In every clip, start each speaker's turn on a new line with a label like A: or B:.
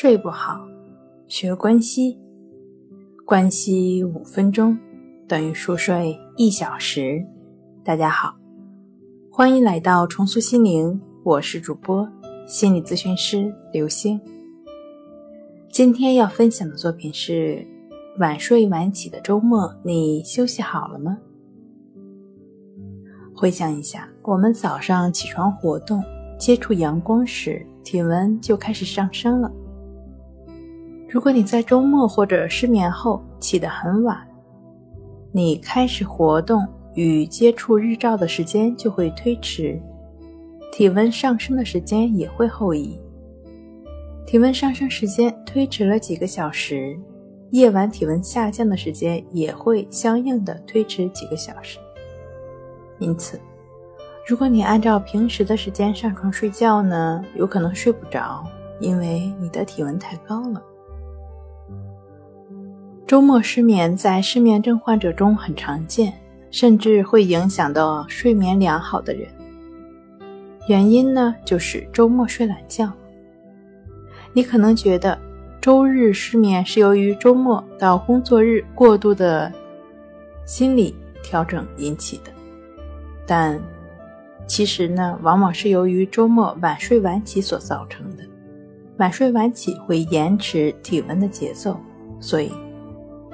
A: 睡不好，学关西，关西五分钟等于熟睡一小时。大家好，欢迎来到重塑心灵，我是主播心理咨询师刘星。今天要分享的作品是：晚睡晚起的周末，你休息好了吗？回想一下，我们早上起床活动。接触阳光时，体温就开始上升了。如果你在周末或者失眠后起得很晚，你开始活动与接触日照的时间就会推迟，体温上升的时间也会后移。体温上升时间推迟了几个小时，夜晚体温下降的时间也会相应的推迟几个小时。因此。如果你按照平时的时间上床睡觉呢，有可能睡不着，因为你的体温太高了。周末失眠在失眠症患者中很常见，甚至会影响到睡眠良好的人。原因呢，就是周末睡懒觉。你可能觉得周日失眠是由于周末到工作日过度的心理调整引起的，但。其实呢，往往是由于周末晚睡晚起所造成的。晚睡晚起会延迟体温的节奏，所以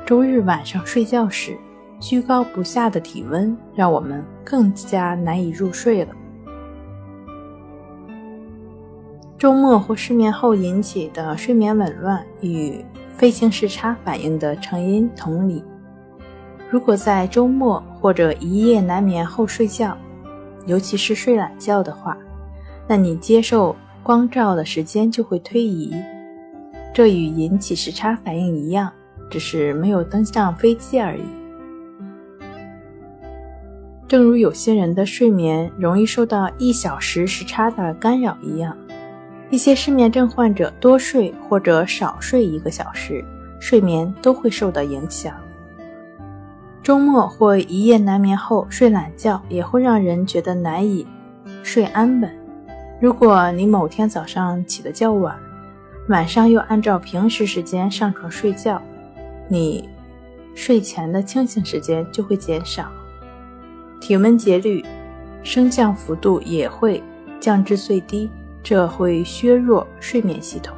A: 周日晚上睡觉时居高不下的体温，让我们更加难以入睡了。周末或失眠后引起的睡眠紊乱与飞行时差反应的成因同理。如果在周末或者一夜难眠后睡觉，尤其是睡懒觉的话，那你接受光照的时间就会推移，这与引起时差反应一样，只是没有登上飞机而已。正如有些人的睡眠容易受到一小时时差的干扰一样，一些失眠症患者多睡或者少睡一个小时，睡眠都会受到影响。周末或一夜难眠后睡懒觉，也会让人觉得难以睡安稳。如果你某天早上起得较晚，晚上又按照平时时间上床睡觉，你睡前的清醒时间就会减少，体温节律升降幅度也会降至最低，这会削弱睡眠系统，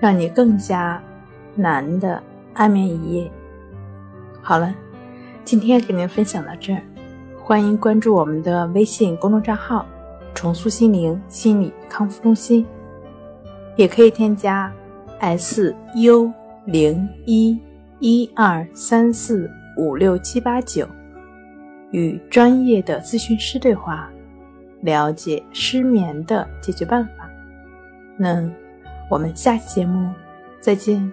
A: 让你更加难的安眠一夜。好了。今天给您分享到这儿，欢迎关注我们的微信公众账号“重塑心灵心理康复中心”，也可以添加 “s u 零一一二三四五六七八九”与专业的咨询师对话，了解失眠的解决办法。那我们下期节目再见。